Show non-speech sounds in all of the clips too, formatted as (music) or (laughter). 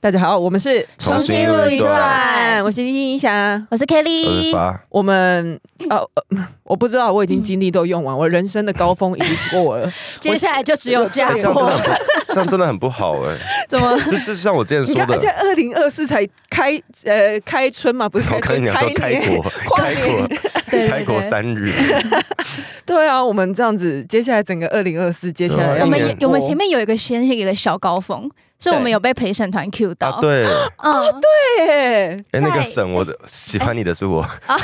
大家好，我们是重新录一段。我是丁丁霞，我是 Kelly。我们哦、呃，我不知道，我已经精力都用完，我人生的高峰已经过了，(laughs) 接下来就只有下 (laughs) 坡。这样真的很不好哎、欸。怎么？这这像我之前说的，而且二零二四才开呃开春嘛，不是开春，开年，开国，开国，开国三日。对啊，我们这样子，接下来整个二零二四，接下来我们我们前面有一个先是一个小高峰。是我们有被陪审团 Q 到，啊、对，哦，对，哎，那个审我的喜欢你的是我，啊，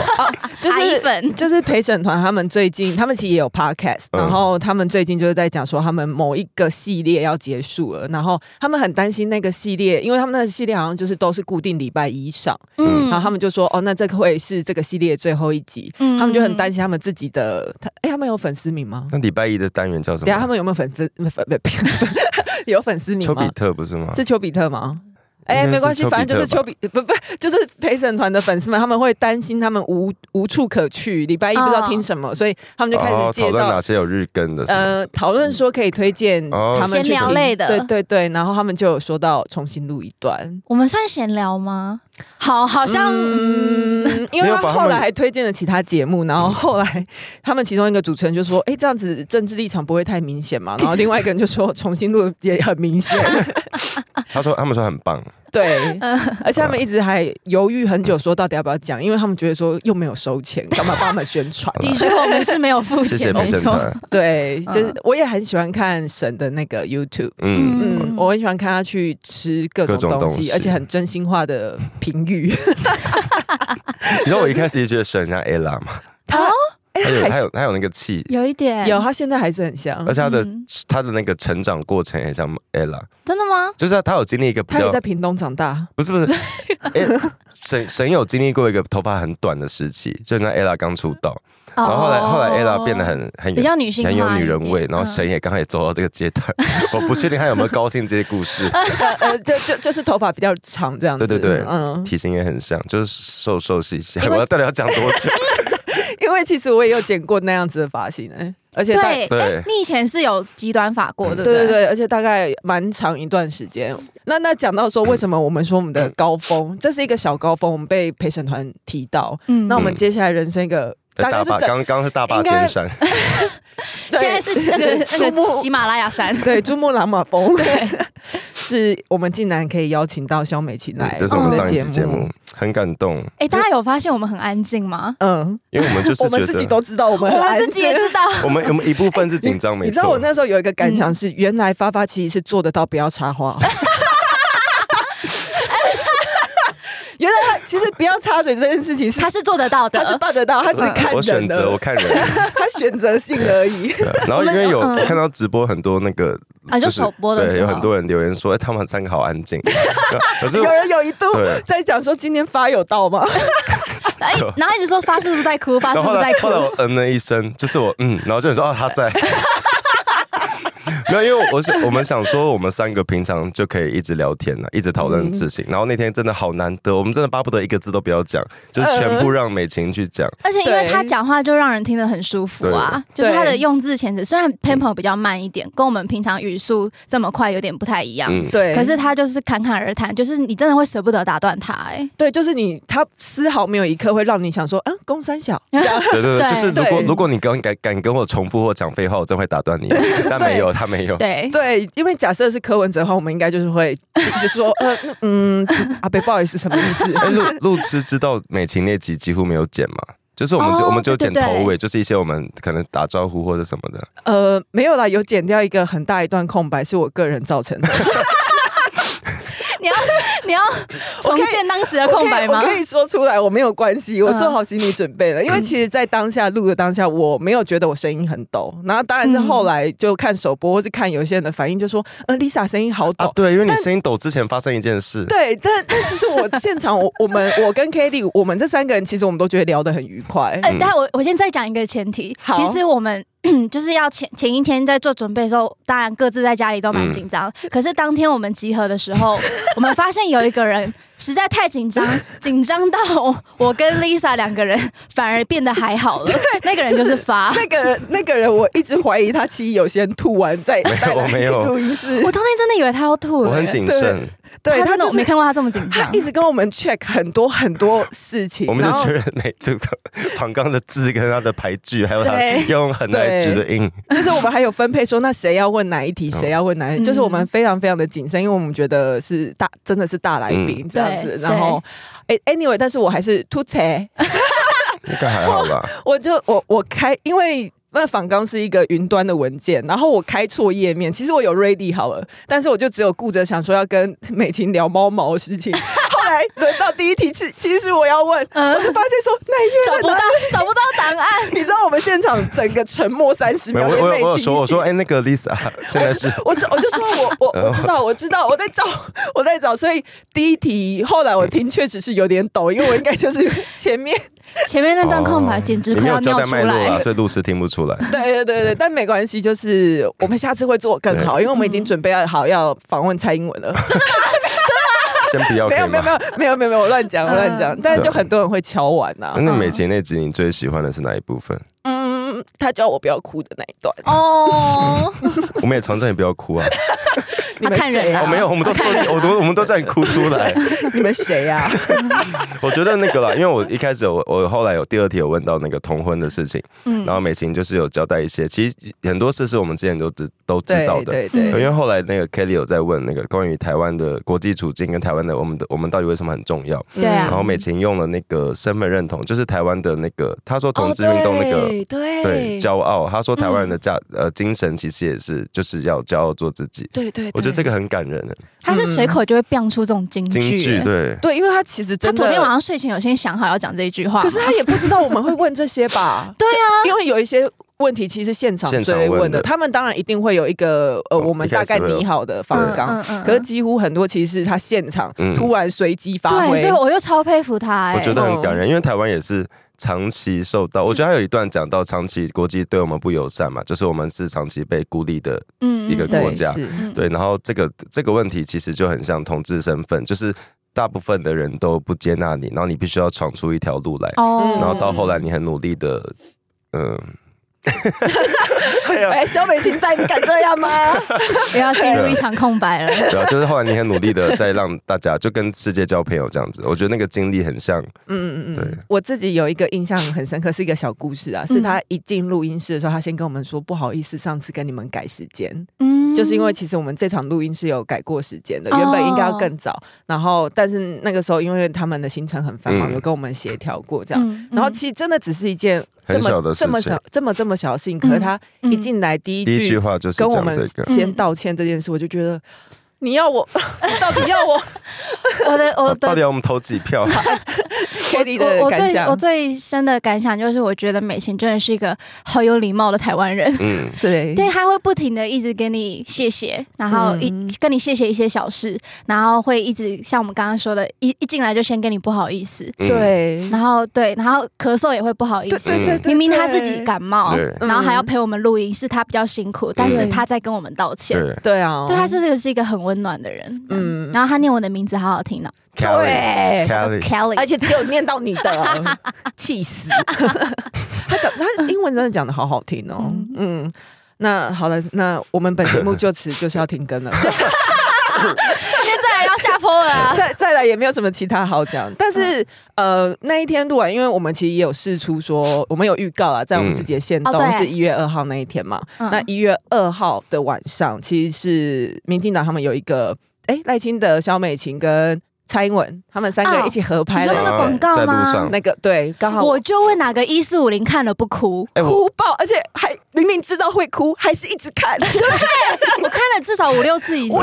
就是，就是陪审团他们最近，他们其实也有 podcast，然后他们最近就是在讲说他们某一个系列要结束了，然后他们很担心那个系列，因为他们那个系列好像就是都是固定礼拜一上，嗯，然后他们就说，哦，那这个会是这个系列最后一集，嗯，他们就很担心他们自己的，他，哎，他们有粉丝名吗？那礼拜一的单元叫什么？等下他们有没有粉丝？(laughs) (laughs) 有粉丝名吗？丘比特不是吗？是丘比特吗？哎、欸，没关系，反正就是丘比不不，就是陪审团的粉丝们，他们会担心他们无无处可去，礼拜一不知道听什么，哦、所以他们就开始介绍、哦、哪些有日更的。呃，讨论说可以推荐他们闲聊类的，对对对，然后他们就有说到重新录一段。我们算闲聊吗？好，好像，嗯、(laughs) 因为他后来还推荐了其他节目，然后后来他们其中一个主持人就说：“哎、欸，这样子政治立场不会太明显嘛？”然后另外一个人就说：“重新录也很明显。(laughs) ”他说：“他们说很棒。” (laughs) 对，而且他们一直还犹豫很久，说到底要不要讲，因为他们觉得说又没有收钱，(laughs) 干嘛帮他们宣传？的确，我们是没有付钱，没错。对，就是我也很喜欢看神的那个 YouTube，嗯嗯，我很喜欢看他去吃各种东西，而且很真心话的评语。(laughs) 你知道我一开始也觉得神像 Ella 吗？他。他有他有他有那个气，有一点。有，他现在还是很像，而且他的、嗯、他的那个成长过程也像 Ella，真的吗？就是他有经历一个比较，他有在屏东长大，不是不是，(laughs) 沈沈有经历过一个头发很短的时期，就像 Ella 刚出道，然后后来、哦、后来 Ella 变得很很比较女性，很有女人味，然后沈也刚好也走到这个阶段，(laughs) 嗯、我不确定他有没有高兴这些故事，(laughs) 呃，就就就是头发比较长这样子，对对对，嗯，体型也很像，就是瘦瘦细细，我要到底要讲多久？(laughs) 因为其实我也有剪过那样子的发型哎、欸，而且对，对。你以前是有极短发过的，对对？对，而且大概蛮长一段时间。那那讲到说为什么我们说我们的高峰，这是一个小高峰，我们被陪审团提到，嗯，那我们接下来人生一个大概是刚刚是大坝尖山，(laughs) 现在是那个 (laughs) 那个喜马拉雅山，对，珠穆朗玛峰，对，是我们竟然可以邀请到肖美琴来，这是我们上一期节目。很感动。哎，大家有发现我们很安静吗？嗯，因为我们就是我们自己都知道，我们我们自己也知道，(laughs) 我们我们一部分是紧张，没错。你知道我那时候有一个感想是，原来发发其实是做得到不要插话。原来他其实不要插嘴这件事情，他是做得到的，他是办得到，他只是看人。我选择，我看人，(laughs) 他选择性而已。然后因为有看到直播很多那个。啊，就首播的时候，对，有很多人留言说，哎，他们三个好安静。(laughs) 可是有人有一度在讲说，今天发有到吗？(laughs) 哎，然后一直说发是不是在哭，发是不是在哭？后来我嗯了一声，就是我嗯，然后就说哦，他在。没有，因为我是我们想说，我们三个平常就可以一直聊天呢，一直讨论事情。然后那天真的好难得，我们真的巴不得一个字都不要讲，就是全部让美琴去讲。(laughs) 而且因为他讲话就让人听得很舒服啊，就是他的用字遣词，虽然 tempo 比较慢一点，跟我们平常语速这么快有点不太一样。对，可是他就是侃侃而谈，就是你真的会舍不得打断他。哎，对，就是你，他丝毫没有一刻会让你想说，嗯，公三小。(laughs) 对对对，就是如果如果你敢敢敢跟我重复或讲废话，我真会打断你。(laughs) 但没有，他没有。对对，因为假设是柯文哲的话，我们应该就是会一直说，呃，(laughs) 嗯，阿北不好意思，什么意思？路路痴知道美琴那集几乎没有剪嘛，就是我们就、哦、我们就剪头尾，对对对，就是一些我们可能打招呼或者什么的。呃，没有啦，有剪掉一个很大一段空白，是我个人造成的。(laughs) 你要 (laughs) 你要重现当时的空白吗？我可，我可以说出来，我没有关系，我做好心理准备了。嗯、因为其实，在当下录的当下，我没有觉得我声音很抖。然后当然是后来就看首播，或是看有些人的反应，就说：“呃，Lisa 声音好抖。啊”对，因为你声音抖之前发生一件事。对，但但其实我现场，我我们我跟 Katie，我们这三个人其实我们都觉得聊得很愉快。嗯、呃，但我我先再讲一个前提，好其实我们。(clears throat) 就是要前前一天在做准备的时候，当然各自在家里都蛮紧张。嗯、可是当天我们集合的时候，(laughs) 我们发现有一个人实在太紧张，紧张到我跟 Lisa 两个人反而变得还好了。(laughs) 对，那个人就是发，那个人那个人，我一直怀疑他其实有先吐完再 (laughs) 没有，我没有录音室。我当天真的以为他要吐了，我很谨慎。对他，我没看过他这么紧张，他一直跟我们 check 很多很多事情。我们就确认那这个唐刚的字跟他的排句，还有他用很耐直的音。(laughs) 就是我们还有分配说，那谁要问哪一题，谁要问哪一题，就是我们非常非常的谨慎，因为我们觉得是大，真的是大来宾这样子。然后，哎，anyway，但是我还是突切，应该还好吧？(laughs) 我就我我开，因为。那访刚是一个云端的文件，然后我开错页面，其实我有 ready 好了，但是我就只有顾着想说要跟美琴聊猫毛的事情。(laughs) 后来轮到第一题，其其实我要问，嗯、我就发现说那一页找不到，找不到答案。(laughs) 你知道我们现场整个沉默三十秒。我我我说我说哎、欸，那个 Lisa (laughs) 现在是，我我就说我我我知道我知道我在找我在找，所以第一题后来我听确实是有点抖，因为我应该就是前面。(laughs) 前面那段空白简直快要尿出来了，所以录是听不出来。对对对对，但没关系，就是我们下次会做更好，因为我们已经准备好要访问蔡英文了。真的吗？先不要，没有没有没有没有没有没有，我乱讲我乱讲，但是就很多人会敲碗呐。那美琴那集你最喜欢的是哪一部分？嗯，他叫我不要哭的那一段。哦，我们也常常也不要哭啊。你们谁啊？没有，我们都说，我都我们都叫你哭出来。你们谁呀？我觉得那个啦，因为我一开始我我后来有第二题有问到那个同婚的事情，嗯，然后美琴就是有交代一些，其实很多事是我们之前都知都知道的，对对。因为后来那个 Kelly 有在问那个关于台湾的国际处境跟台湾的我们的我们到底为什么很重要？对啊。然后美琴用了那个身份认同，就是台湾的那个，他说同志运动那个对。对骄傲，他说台湾人的价呃精神其实也是就是要骄傲做自己，对对。我觉得这个很感人。他是随口就会变出这种金句，对。对，因为他其实他昨天晚上睡前有先想好要讲这一句话，可是他也不知道我们会问这些吧？(laughs) 对啊，因为有一些问题其实现场追问的，他们当然一定会有一个呃，我们大概拟好的方纲，可是几乎很多其实是他现场突然随机发挥，所以我又超佩服他，我觉得很感人，因为台湾也是。长期受到，我觉得还有一段讲到长期国际对我们不友善嘛，就是我们是长期被孤立的一个国家，嗯、对，对。然后这个这个问题其实就很像同志身份，就是大部分的人都不接纳你，然后你必须要闯出一条路来，哦、然后到后来你很努力的，嗯、呃。(laughs) 哎，小美琴在，你敢这样吗？(laughs) 不要进入一场空白了。对啊，就是后来你很努力的在让大家就跟世界交朋友这样子，我觉得那个经历很像。嗯嗯嗯，对。我自己有一个印象很深刻，是一个小故事啊，是他一进录音室的时候，他先跟我们说不好意思，上次跟你们改时间。嗯，就是因为其实我们这场录音是有改过时间的，原本应该要更早，然后但是那个时候因为他们的行程很繁忙，有跟我们协调过这样。然后其实真的只是一件。很小的事情，这么小，这么这么小心，可是他一进来第一句话就是跟我们先道歉这件事，我就觉得你要我 (laughs) 到底要我，(laughs) 我的我的 (laughs) 到底要我们投几票？我我最我最深的感想就是，我觉得美琴真的是一个好有礼貌的台湾人。嗯，对，对，他会不停的一直给你谢谢，然后一跟你谢谢一些小事，然后会一直像我们刚刚说的，一一进来就先跟你不好意思，对，然后对，然后咳嗽也会不好意思，对对对，明明他自己感冒，然后还要陪我们录音，是他比较辛苦，但是他在跟我们道歉，对。啊，对，他是这个是一个很温暖的人，嗯，然后他念我的名字好好听呢。对，Kelly，而且只有念到你的，(laughs) 气死！(laughs) 他讲他英文真的讲的好好听哦，嗯，那好了，那我们本节目就此就是要停更了，(laughs) (laughs) 因为再来要下坡了，(laughs) 再再来也没有什么其他好讲。但是呃，那一天录完，因为我们其实也有试出说，我们有预告啊，在我们自己的线动是一月二号那一天嘛。那一月二号的晚上，其实是民进党他们有一个，哎，赖清德、萧美琴跟。蔡英文他们三个人一起合拍的那个广告吗？那个对，刚好我就问哪个一四五零看了不哭，哭爆，而且还明明知道会哭，还是一直看。(laughs) 对，我看了至少五六次以上。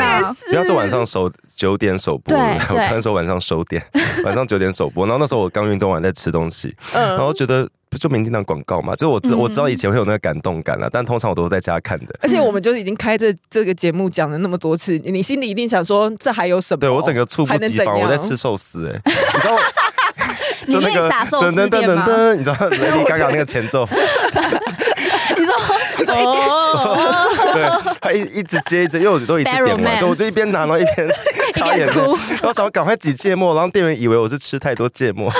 主要是晚上首九点首播，我看的时候晚上首点，晚上九点首播。然后那时候我刚运动完在吃东西，然后觉得。不就民进党广告嘛？就我知我知道以前会有那个感动感了，但通常我都是在家看的。而且我们就已经开这这个节目讲了那么多次，你心里一定想说这还有什么？对我整个猝不及防，我在吃寿司哎，你知道？(laughs) 就那个噔噔噔噔噔，你知道？Lady Gaga 那个前奏，(laughs) 你说 (laughs) 哦，对，他一一直接一直，因为我都一直点完，就我就一边拿，然后一边擦眼泪，然后想要赶快挤芥末，然后店员以为我是吃太多芥末。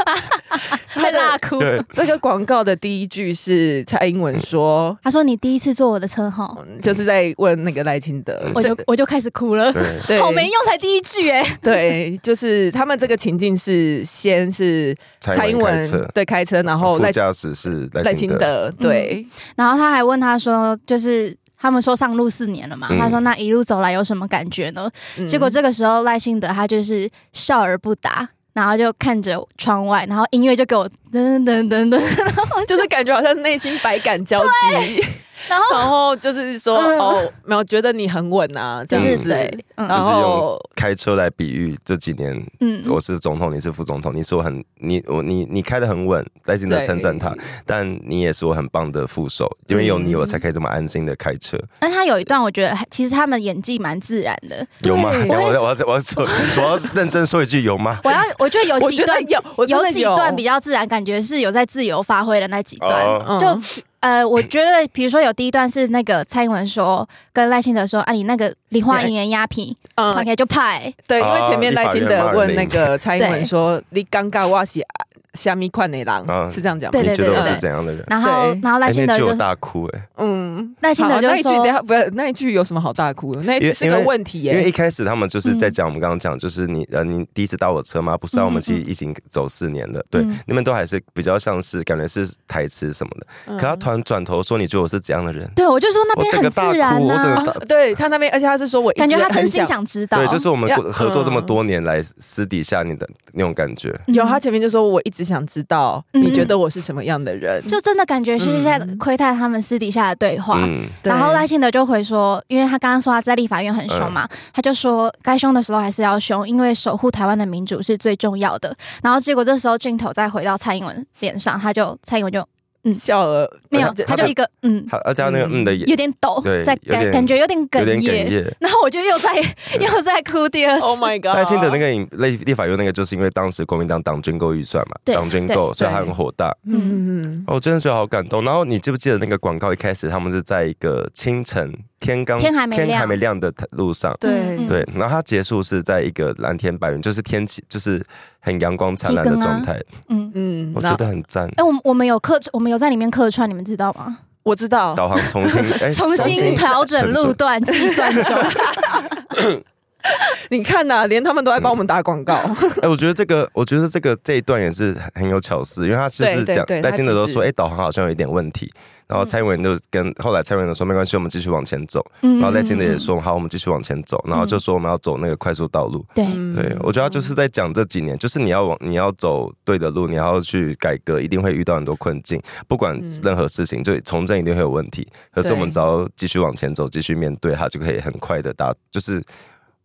(laughs) 会辣哭。这个广告的第一句是蔡英文说：“他说你第一次坐我的车哈，就是在问那个赖清德。”我就我就开始哭了，对，好没用，才第一句哎。(laughs) 对，就是他们这个情境是先是蔡英文对开车，然后赖驾驶是赖清德。对，然后他还问他说，就是。他们说上路四年了嘛？嗯、他说那一路走来有什么感觉呢？嗯、结果这个时候赖清德他就是笑而不答，然后就看着窗外，然后音乐就给我噔噔噔噔噔，就是感觉好像内心百感交集。然后，然后就是说，哦，没有觉得你很稳啊，这样子。然后开车来比喻这几年，嗯，我是总统，你是副总统，你是我很，你我你你开的很稳，耐心的称赞他，但你也是我很棒的副手，因为有你，我才可以这么安心的开车。那他有一段，我觉得其实他们演技蛮自然的，有吗？我要我要我要说，(laughs) 我要认真说一句，有吗？我要我觉得有几段有，有几段比较自然，感觉是有在自由发挥的那几段，就。呃，我觉得，比如说有第一段是那个蔡英文说跟赖清德说，啊，你那个梨花银元鸦片，嗯，OK 就派，对，因为前面赖清德问那个 (laughs) 蔡英文说，你尴尬哇西。虾米宽内郎是这样讲吗？你觉得我是怎样的人？然后，然后赖清德就大哭哎，嗯，赖清德就说那一句，等下不要那一句有什么好大哭的？那一句是个问题耶。因为一开始他们就是在讲我们刚刚讲，就是你呃，你第一次搭我车吗？不是啊，我们其实一起走四年了。对，你们都还是比较像是感觉是台词什么的。可他突然转头说，你觉得我是怎样的人？对，我就说那边很自然啊。(laughs) 对他那边，而且他是说我感觉他真心想知道。对，就是我们合作这么多年来私底下你的那种感觉。有他前面就说我一直想知道。你觉得我是什么样的人？就真的感觉是在窥探他们私底下的对话。嗯、然后赖幸德就回说，因为他刚刚说他在立法院很凶嘛，嗯、他就说该凶的时候还是要凶，因为守护台湾的民主是最重要的。然后结果这时候镜头再回到蔡英文脸上，他就蔡英文就。嗯，笑了没有？他就一个嗯，而且他那个嗯的有点抖，对，在感感觉有点哽咽，然后我就又在又在哭第二次。Oh my (laughs) god！赖清德那个立立法院那个，就是因为当时国民党党军购预算嘛，党军购，所以他很火大。嗯嗯嗯，我真的觉得好感动。然后你记不记得那个广告一开始，他们是在一个清晨天刚天还没天还没亮的路上，对对。然后他结束是在一个蓝天白云，就是天气就是。很阳光灿烂的状态，嗯嗯，我觉得很赞。哎，我我们有客，我们有在里面客串，你们知道吗？我知道，导航重新 (laughs) 重新调整路段计算中。(laughs) (laughs) 你看呐，连他们都在帮我们打广告。(laughs) 哎，我觉得这个，我觉得这个这一段也是很有巧思，因为他就是讲赖清德都说，哎，导航好像有一点问题。然后蔡英文就跟后来蔡英文说没关系，我们继续往前走。然后赖清德也说好，我们继续往前走。然后就说我们要走那个快速道路。对，对我觉得他就是在讲这几年，就是你要往你要走对的路，你要去改革，一定会遇到很多困境，不管任何事情，就从政一定会有问题。可是我们只要继续往前走，继续面对它，就可以很快的达，就是。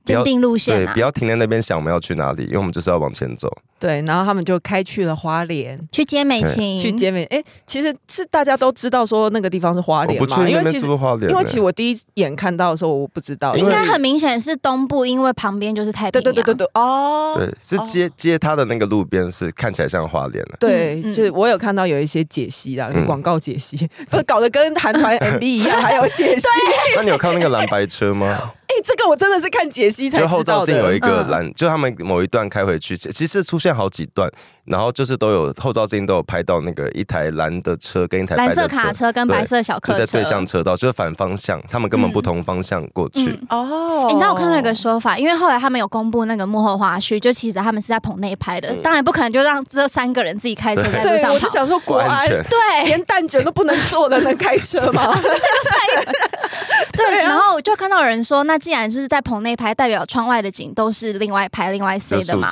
坚定路线，对，不要停在那边想我们要去哪里，因为我们就是要往前走。对，然后他们就开去了花莲，去接美琴，去接美。哎，其实是大家都知道说那个地方是花莲嘛，因为其实因为其实我第一眼看到的时候我不知道，应该很明显是东部，因为旁边就是太平洋。对对对对对，哦，对，是接接他的那个路边是看起来像花莲了。对，就是我有看到有一些解析啦，广告解析，(laughs) 不是搞得跟韩团 MV 一样，还有解析。(laughs) 那你有看那个蓝白车吗？(laughs) 这个我真的是看解析才知道的。就后照镜有一个蓝，就他们某一段开回去，其实出现好几段，然后就是都有后照镜都有拍到那个一台蓝的车跟一台白色卡车跟白色小客车在对向车道，就是反方向，他们根本不同方向过去。哦，你知道我看到一个说法，因为后来他们有公布那个幕后花絮，就其实他们是在棚内拍的，当然不可能就让这三个人自己开车在 (laughs) 路上跑。我就想说，国安对，连蛋卷都不能坐的能开车吗？(laughs) 对，然后我就看到有人说，那既然就是在棚内拍，代表窗外的景都是另外拍、另外 C 的嘛。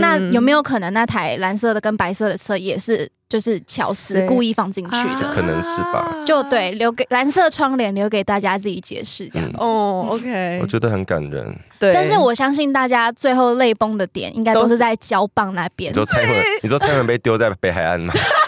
那有没有可能那台蓝色的跟白色的车也是就是巧思故意放进去的？可能是吧。就对，留给蓝色窗帘留给大家自己解释这样。哦，OK，我觉得很感人。对，但是我相信大家最后泪崩的点应该都是在胶棒那边。你说蔡文，你说蔡文被丢在北海岸吗？(laughs)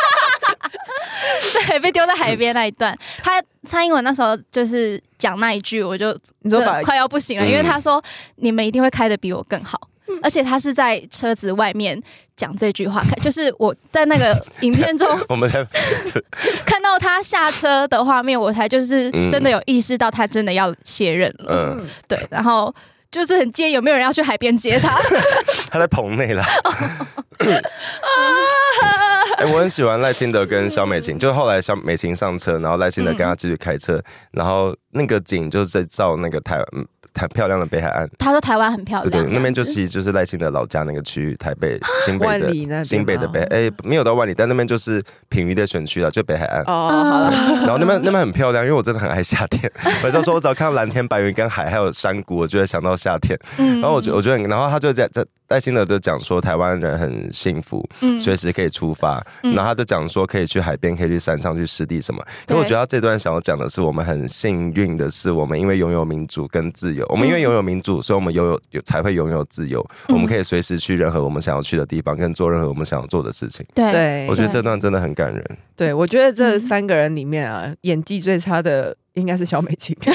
对，被丢在海边那一段，他蔡英文那时候就是讲那一句，我就你说快要不行了，因为他说你们一定会开的比我更好，而且他是在车子外面讲这句话，就是我在那个 (laughs) 影片中，我们才 (laughs) 看到他下车的画面，我才就是真的有意识到他真的要卸任了，嗯，对，然后就是很介意有没有人要去海边接他，(laughs) 他在棚内了。哎、欸，我很喜欢赖清德跟萧美琴，就后来萧美琴上车，然后赖清德跟他继续开车，然后那个景就是在照那个台湾。很漂亮的北海岸，他说台湾很漂亮，对，对，那边就其实就是赖清德老家那个区域，台北新北的新北的北，哎、欸，没有到万里，但那边就是品瑜的选区了，就北海岸。哦，好了，然后那边那边很漂亮，因为我真的很爱夏天，(laughs) 我就说我只要看到蓝天白云跟海，还有山谷，我就会想到夏天。然后我觉我觉得，然后他就在在。赖清德就讲说台湾人很幸福，随时可以出发。嗯、然后他就讲说可以去海边，可以去山上去湿地什么。可我觉得他这段想要讲的是，我们很幸运的是，我们因为拥有民主跟自由。我们因为拥有民主，所以我们拥有有才会拥有自由。我们可以随时去任何我们想要去的地方，跟做任何我们想要做的事情。对，我觉得这段真的很感人。对，我觉得这三个人里面啊，演技最差的应该是小美琴。(laughs)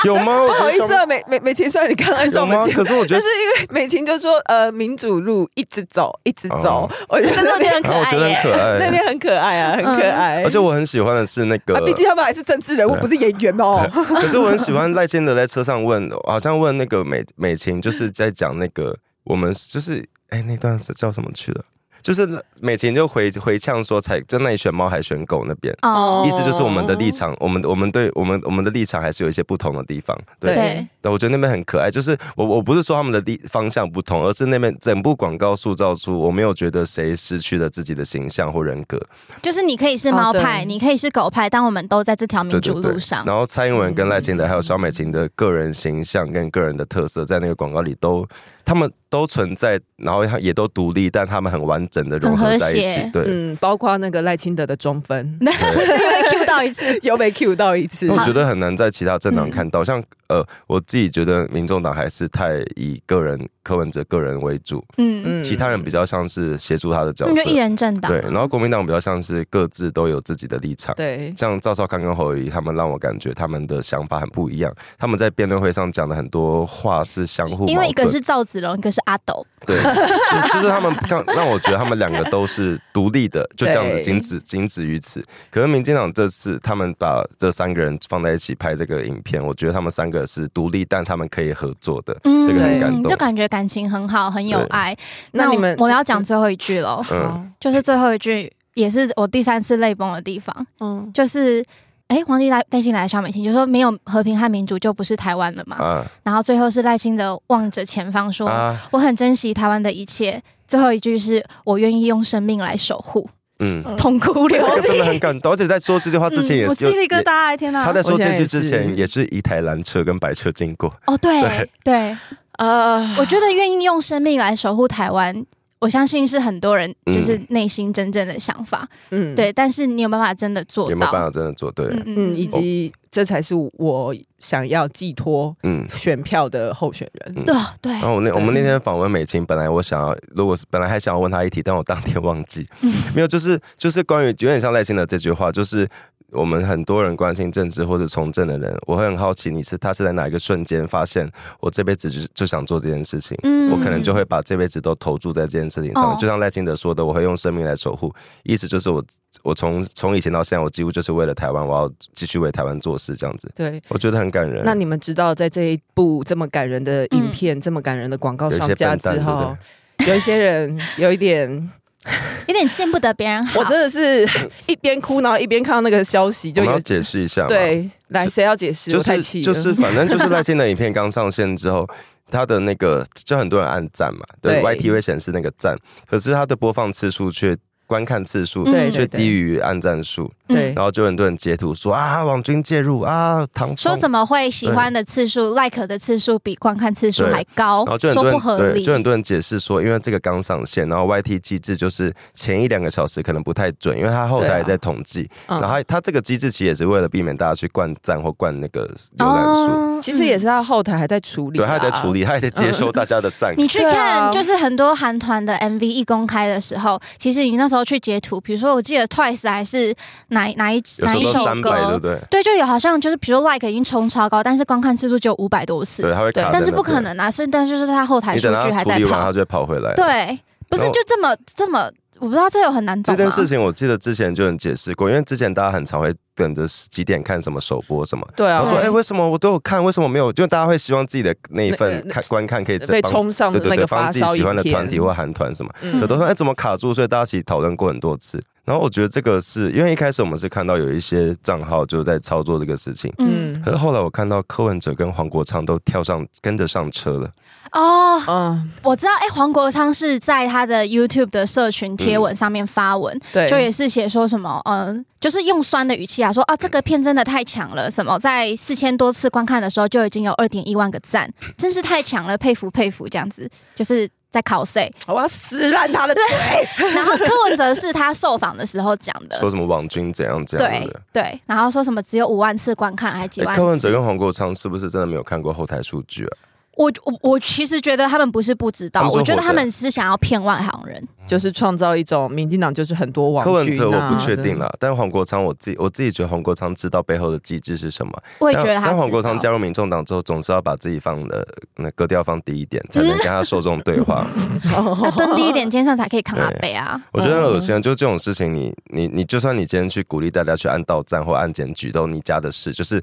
(laughs) 有吗？不好意思啊，美美美琴，虽然你刚刚说我们，可是我觉得是因为美琴就说呃，民主路一直走，一直走，哦、我觉得那边很可爱，我觉得很可爱，那边很可爱啊，很可爱。而且我很喜欢的是那个，毕竟他们还是政治人物，不是演员哦。可是我很喜欢赖清德在车上问，好像问那个美美琴，就是在讲那个我们就是哎，那段是叫什么去了？就是美琴就回回呛说，才在那里选猫还选狗那边，oh. 意思就是我们的立场，我们我们对我们我们的立场还是有一些不同的地方。对，那我觉得那边很可爱。就是我我不是说他们的立方向不同，而是那边整部广告塑造出我没有觉得谁失去了自己的形象或人格。就是你可以是猫派，oh, 你可以是狗派，但我们都在这条民主路上。然后蔡英文跟赖清德还有萧美琴的个人形象跟个人的特色，在那个广告里都。他们都存在，然后也都独立，但他们很完整的融合在一起。对，嗯，包括那个赖清德的中分，(laughs) 又被 Q 到一次，(laughs) 又被 Q 到一次。我觉得很难在其他政党看到，像呃，我自己觉得民众党还是太以个人柯文哲个人为主，嗯嗯，其他人比较像是协助他的角色，一人政党。对，然后国民党比较像是各自都有自己的立场。对，像赵少康跟侯友宜他们让我感觉他们的想法很不一样，他们在辩论会上讲的很多话是相互，因为一个是赵子龙，一个是。阿斗，对，就是他们让让我觉得他们两个都是独立的，就这样子，仅止仅止于此。可是民进党这次他们把这三个人放在一起拍这个影片，我觉得他们三个是独立，但他们可以合作的，嗯、这个很感动，就感觉感情很好，很有爱。那你们我要讲最后一句喽，嗯，就是最后一句也是我第三次泪崩的地方，嗯，就是。哎，黄帝带带进来的萧美琴就说：“没有和平和民主，就不是台湾了嘛。啊”然后最后是赖清德望着前方说：“啊、我很珍惜台湾的一切。”最后一句是我愿意用生命来守护。嗯，痛哭流涕，真的很感动。而且在说这句话之前也是，嗯、我鸡皮疙瘩，天哪！他在说这句之前也是一台蓝车跟白车经过。哦，对对，对呃，我觉得愿意用生命来守护台湾。我相信是很多人就是内心真正的想法，嗯，对。但是你有办法真的做到？有没有办法真的做对？嗯，以及这才是我想要寄托嗯选票的候选人。对对。然后我那我们那天访问美琴，本来我想要，如果是本来还想要问他一题，但我当天忘记，嗯没有，就是就是关于有点像赖清德这句话，就是。我们很多人关心政治或者从政的人，我会很好奇，你是他是在哪一个瞬间发现我这辈子就就想做这件事情，嗯，我可能就会把这辈子都投注在这件事情上面。哦、就像赖清德说的，我会用生命来守护，意思就是我我从从以前到现在，我几乎就是为了台湾，我要继续为台湾做事，这样子。对，我觉得很感人。那你们知道，在这一部这么感人的影片、嗯、这么感人的广告上架之后，有，有一些人有一点。(laughs) 有点见不得别人好，我真的是一边哭，然后一边看到那个消息，就要解释一下。对，来，谁要解释？就是就是，反正就是 (laughs) 赖清德影片刚上线之后，他的那个就很多人按赞嘛，对，YT 会显示那个赞，可是他的播放次数却观看次数却低于按赞数。对，然后就很多人截图说啊，网军介入啊，唐说怎么会喜欢的次数、like 的次数比观看次数还高？然后就很多人说不合理，就很多人解释说，因为这个刚上线，然后 YT 机制就是前一两个小时可能不太准，因为它后台还在统计，啊、然后它它这个机制其实也是为了避免大家去灌赞或灌那个浏览数，哦、其实也是它后台还在处理，对，它还在处理，它还在接收大家的赞。你去看，就是很多韩团的 MV 一公开的时候，其实你那时候去截图，比如说我记得 Twice 还是哪哪一哪一。首歌，对不对？对，就有好像就是，比如说 like 已经冲超高，但是观看次数只有五百多次。对，他会卡。但是不可能啊，是，但是就是他后台数据还在跑，他就会跑回来。对，不是就这么这么。我不知道这有很难懂。这件事情我记得之前就有解释过，因为之前大家很常会等着几点看什么首播什么。对啊。我说，哎、欸，为什么我都有看，为什么没有？就大家会希望自己的那一份看观看可以被冲上对对对，帮自己喜欢的团体或韩团什么，有的时候哎怎么卡住？所以大家其实讨论过很多次。然后我觉得这个是因为一开始我们是看到有一些账号就在操作这个事情，嗯，可是后来我看到柯文哲跟黄国昌都跳上跟着上车了。哦，嗯，我知道，哎，黄国昌是在他的 YouTube 的社群贴文上面发文，嗯、对，就也是写说什么，嗯，就是用酸的语气啊，说啊，这个片真的太强了，什么在四千多次观看的时候就已经有二点一万个赞，真是太强了，佩服佩服，这样子，就是。在考谁？我要撕烂他的嘴。然后柯文哲是他受访的时候讲的，说什么网军怎样怎样对对，然后说什么只有五万次观看，还几万次？柯文哲跟黄国昌是不是真的没有看过后台数据啊？我我我其实觉得他们不是不知道，我觉得他们是想要骗外行人。就是创造一种民进党就是很多网军、啊、柯文哲我不确定了，但黄国昌我自己我自己觉得黄国昌知道背后的机制是什么。我也觉得他。但黄国昌加入民众党之后，总是要把自己放的那格调放低一点，才能跟他受众对话。(laughs) 要蹲低一点，肩上才可以扛阿背啊。(laughs) 我觉得很恶心，就这种事情你，你你你，就算你今天去鼓励大家去按到站或按检举，都你家的事。就是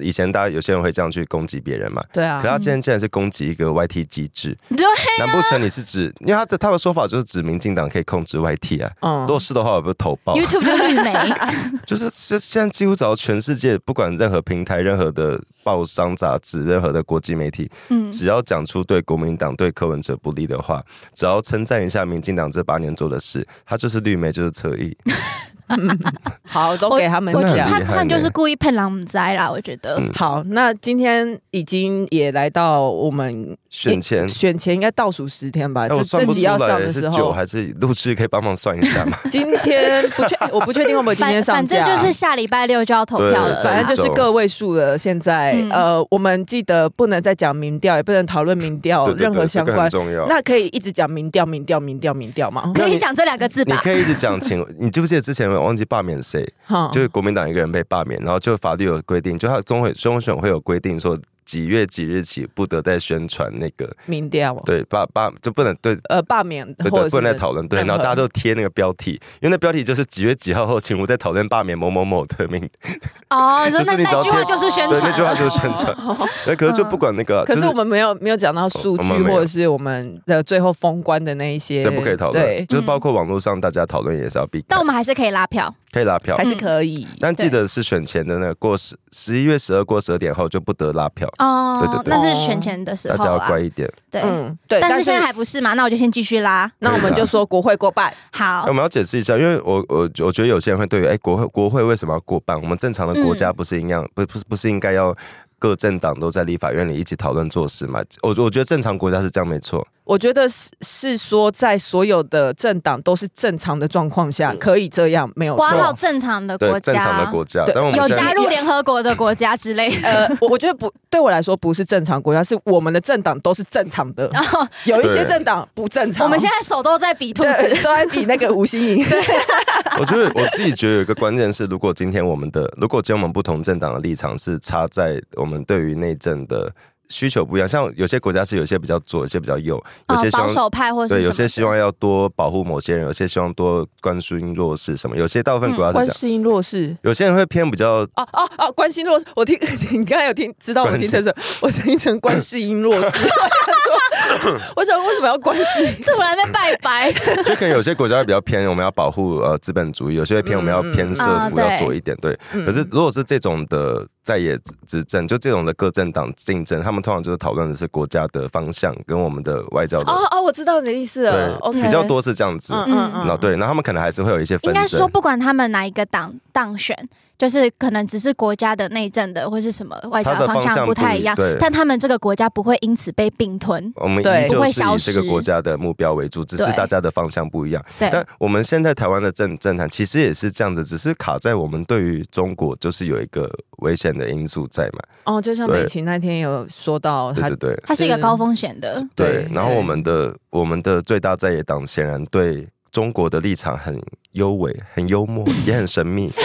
以前大家有些人会这样去攻击别人嘛。对啊。可他今天竟然是攻击一个 YT 机制。对、啊。难不成你是指，因为他的他的说法就是指民进党可以控制。YT 啊，嗯，如果是的话，我不是投报。YouTube 就绿媒，(laughs) 就是就现在几乎找到全世界，不管任何平台、任何的报商杂志、任何的国际媒体，嗯，只要讲出对国民党、对柯文哲不利的话，只要称赞一下民进党这八年做的事，他就是绿媒，就是侧翼。(laughs) 嗯、(laughs) 好，都给他们讲。他们就是故意骗狼们栽啦，我觉得。嗯、好，那今天已经也来到我们选前，选前应该倒数十天吧？这这集要上的时候，是还是录制？可以帮忙算一下吗？(laughs) 今天不确，我不确定会不会今天上架。反正就是下礼拜六就要投票了，反正就是个位数了。现在，嗯、呃，我们记得不能再讲民调，也不能讨论民调，任何相关。重要。那可以一直讲民调，民调，民调，民调吗？可以讲这两个字吧？你可以一直讲，请你记不记得之前？我忘记罢免谁，就是国民党一个人被罢免，然后就法律有规定，就他中会中选会有规定说。几月几日起不得再宣传那个民调？对，罢罢就不能对呃罢免，或者，不能再讨论对，然后大家都贴那个标题，因为那标题就是几月几号后，请勿再讨论罢免某某某的名。(laughs) 哦，就是那句话就是宣传，那句话就是宣传。(laughs) 那可是就不管那个，可是我们没有没有讲到数据或者是我们的最后封关的那一些，对不可以讨论。对，就是包括网络上大家讨论也是要避。但我们还是可以拉票，可以拉票，还是可以。但记得是选前的那个过十十一月十二过十二点后就不得拉票。哦，对对对。那是选前的时候，大家要乖一点。对，嗯，对。但是现在还不是嘛？那我就先继续拉。那我们就说国会过半。(laughs) 好，我们要解释一下，因为我我我觉得有些人会对于哎国会国会为什么要过半？我们正常的国家不是一样，不不是不是应该要各政党都在立法院里一起讨论做事嘛？我我觉得正常国家是这样没错。我觉得是是说，在所有的政党都是正常的状况下，可以这样没有挂号正常的国家，正常的国家，对有加入联合国的国家之类的。呃，我觉得不对我来说不是正常国家，是我们的政党都是正常的。(laughs) 有一些政党不正常。我们现在手都在比兔子，都在比那个吴欣颖。(laughs) 我觉得我自己觉得有一个关键是，如果今天我们的，如果今天我们不同政党的立场是差在我们对于内政的。需求不一样，像有些国家是有些比较左，有些比较右，有些保守派或者对，有些希望要多保护某些人，有些希望多关心弱势什么，有些大部分国家是关心弱势，有些人会偏比较哦哦哦关心弱势。我听 (laughs) 你刚才有听知道我听成什么？我听成关心弱势。(laughs) 我想为什么要关心？(laughs) 这我还在拜拜。就可能有些国家会比较偏，我们要保护呃资本主义；有些会偏，我们要偏社福，要左一点。对，可是如果是这种的。在野执政，就这种的各政党竞争，他们通常就是讨论的是国家的方向跟我们的外交的。哦哦，我知道你的意思了。对，比较多是这样子。嗯嗯嗯。对，那他们可能还是会有一些纷争。应该说，不管他们哪一个党当选。就是可能只是国家的内政的，或是什么外交方向不太一样，但他们这个国家不会因此被并吞，我们依旧是以这个国家的目标为主，只是大家的方向不一样。但我们现在台湾的政政坛其实也是这样子，只是卡在我们对于中国就是有一个危险的因素在嘛。哦，就像美琴那天有说到，对对对，它是一个高风险的。对，对，然后我们的我们的最大在野党显然对中国的立场很优美、很幽默，也很神秘。(laughs)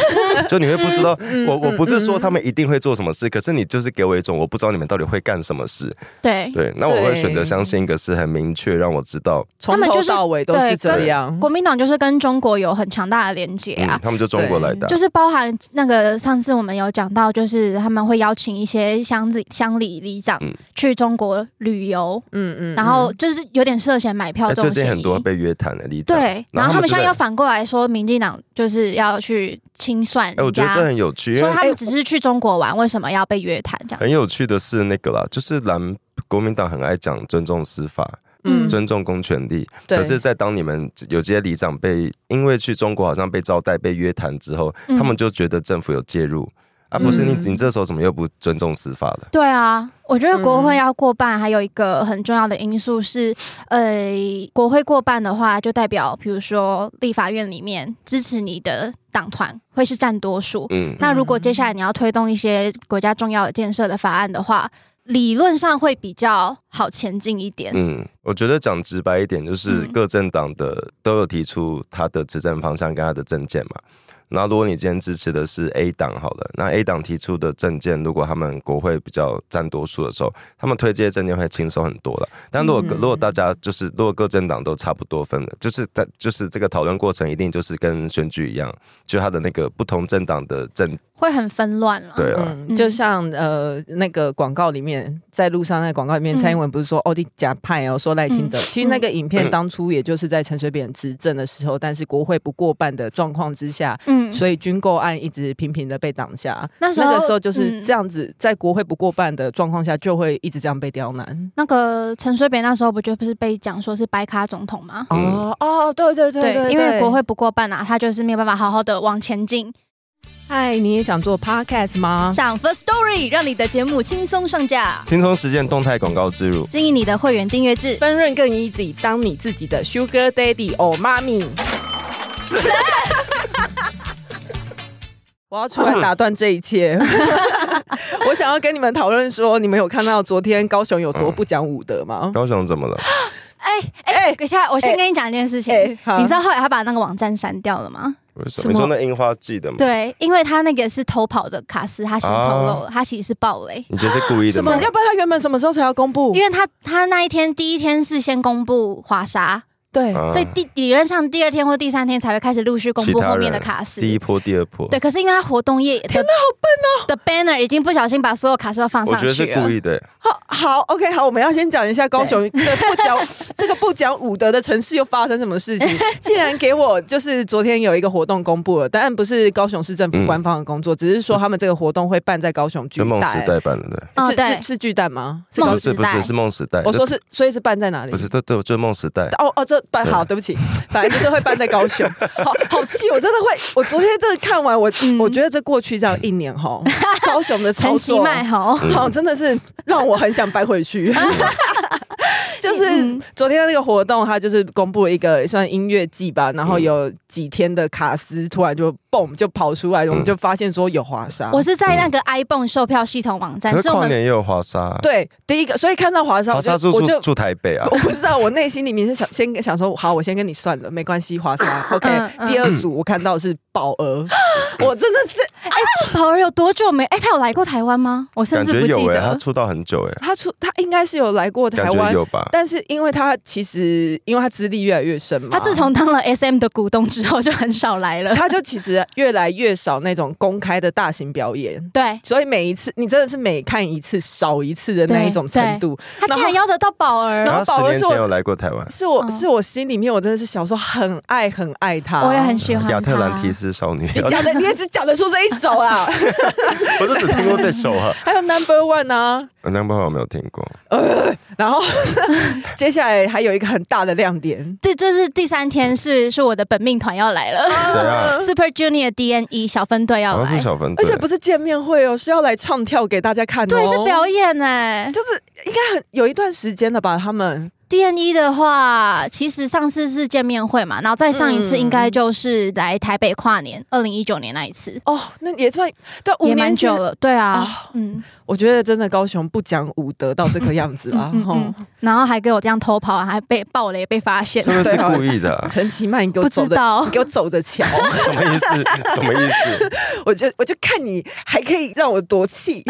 就你会不知道，我我不是说他们一定会做什么事，可是你就是给我一种我不知道你们到底会干什么事。对对，那我会选择相信一个是很明确，让我知道从头到尾都是这样。国民党就是跟中国有很强大的连接啊，他们就中国来的，就是包含那个上次我们有讲到，就是他们会邀请一些乡里乡里里长去中国旅游，嗯嗯，然后就是有点涉嫌买票这种嫌疑。最近很多被约谈的里长，对，然后他们现在要反过来说，民进党就是要去清算。哎，我觉得这很有趣，因为他们只是去中国玩，为什么要被约谈？这样很有趣的是那个啦，就是蓝国民党很爱讲尊重司法，嗯，尊重公权力。可是，在当你们有些里长被因为去中国好像被招待被约谈之后，他们就觉得政府有介入。啊，不是你，你这时候怎么又不尊重司法了？对啊，我觉得国会要过半，还有一个很重要的因素是，呃，国会过半的话，就代表，比如说立法院里面支持你的党团会是占多数。嗯，那如果接下来你要推动一些国家重要的建设的法案的话，理论上会比较好前进一点。嗯，我觉得讲直白一点，就是各政党的都有提出他的执政方向跟他的政见嘛。那如果你今天支持的是 A 党好了，那 A 党提出的政见，如果他们国会比较占多数的时候，他们推这些政见会轻松很多了。但如果如果大家就是如果各政党都差不多分的，就是在就是这个讨论过程一定就是跟选举一样，就他的那个不同政党的政。会很纷乱了，对啊，嗯、就像呃那个广告里面，在路上那个广告里面，蔡英文不是说奥迪假派哦，说赖清德，其实那个影片当初也就是在陈水扁执政的时候，但是国会不过半的状况之下，嗯，所以军购案一直频频的被挡下。那时候那个时候就是这样子，在国会不过半的状况下，就会一直这样被刁难。那个陈水扁那时候不就不是被讲说是白卡总统吗？哦哦，对对对对，对，因为国会不过半啊，他就是没有办法好好的往前进。嗨，你也想做 podcast 吗？上 First Story，让你的节目轻松上架，轻松实现动态广告植入，经营你的会员订阅制，分润更 easy，当你自己的 Sugar Daddy or Mommy。(laughs) 我要出来打断这一切，(laughs) 我想要跟你们讨论说，你们有看到昨天高雄有多不讲武德吗？嗯、高雄怎么了？哎哎、欸欸，等一下，我先跟你讲一件事情，欸欸、你知道后来他把那个网站删掉了吗？为什么？你说那樱花季的吗？对，因为他那个是偷跑的卡斯，他先透露了，啊、他其实是暴雷。你觉得是故意的吗？什么？要不然他原本什么时候才要公布？因为他他那一天第一天是先公布华沙。对，所以第理论上第二天或第三天才会开始陆续公布后面的卡司。第一波、第二波。对，可是因为他活动页，天哪，好笨哦！的 banner 已经不小心把所有卡司都放上去了。我觉得是故意的。好，好，OK，好，我们要先讲一下高雄这不讲 (laughs) 这个不讲武德的城市又发生什么事情？(laughs) 竟然给我就是昨天有一个活动公布了，当然不是高雄市政府官方的工作，只是说他们这个活动会办在高雄巨蛋。梦时代办的，对，是是巨蛋吗？不是不是是梦时代。我说是，所以是办在哪里？不是，对对，就是梦时代。哦哦，这办好，对不起。反正就是会搬在高雄，(laughs) 好好气！我真的会，我昨天真的看完，我、嗯、我觉得这过去这样一年哈，(laughs) 高雄的超市卖好，好真的是让我很想搬回去。(laughs) (laughs) 就是昨天那个活动，他就是公布了一个算音乐季吧，然后有几天的卡司突然就蹦就跑出来，我们就发现说有华莎。我是在那个 ibon 售票系统网站，可是跨年也有华莎。对，第一个，所以看到华莎，华莎住我就住台北啊。(laughs) 我不知道，我内心里面是想先想说，好，我先跟你算了，没关系，华莎 (laughs) OK。第二组我看到是宝儿，我真的是哎，宝儿有多久没？哎，他有来过台湾吗？我甚至不记得。他出道很久哎，他出他应该是有来过台湾，有吧？但是因为他其实，因为他资历越来越深嘛，他自从当了 SM 的股东之后，就很少来了。(laughs) 他就其实越来越少那种公开的大型表演。对，所以每一次你真的是每看一次少一次的那一种程度。他竟然邀得到宝儿，然后宝儿是我有来过台湾，是我是我心里面我真的是小时候很爱很爱他，我也很喜欢亚特兰提斯少女。(laughs) 你讲的你也只讲得出这一首啊？(laughs) 我都只听过这首啊。还有 Number One 啊，Number 我没有听过。呃，然后接下来还有一个很大的亮点，对，就是第三天是是我的本命团要来了，谁啊？(laughs) Super Junior DNE 小分队要来，是小分队，而且不是见面会哦，是要来唱跳给大家看的，对，是表演哎，就是应该很有一段时间了吧？他们 DNE 的话，其实上次是见面会嘛，然后再上一次应该就是来台北跨年，二零一九年那一次。哦，那也算对，五年久了，对啊，哦、嗯。我觉得真的高雄不讲武德到这个样子啦，嗯嗯嗯嗯、然后还给我这样偷跑，还被爆雷被发现，是不是故意的、啊？(laughs) 陈其曼，你给我走的，你给我走着瞧，什么意思？什么意思？(laughs) 我就我就看你还可以让我夺气，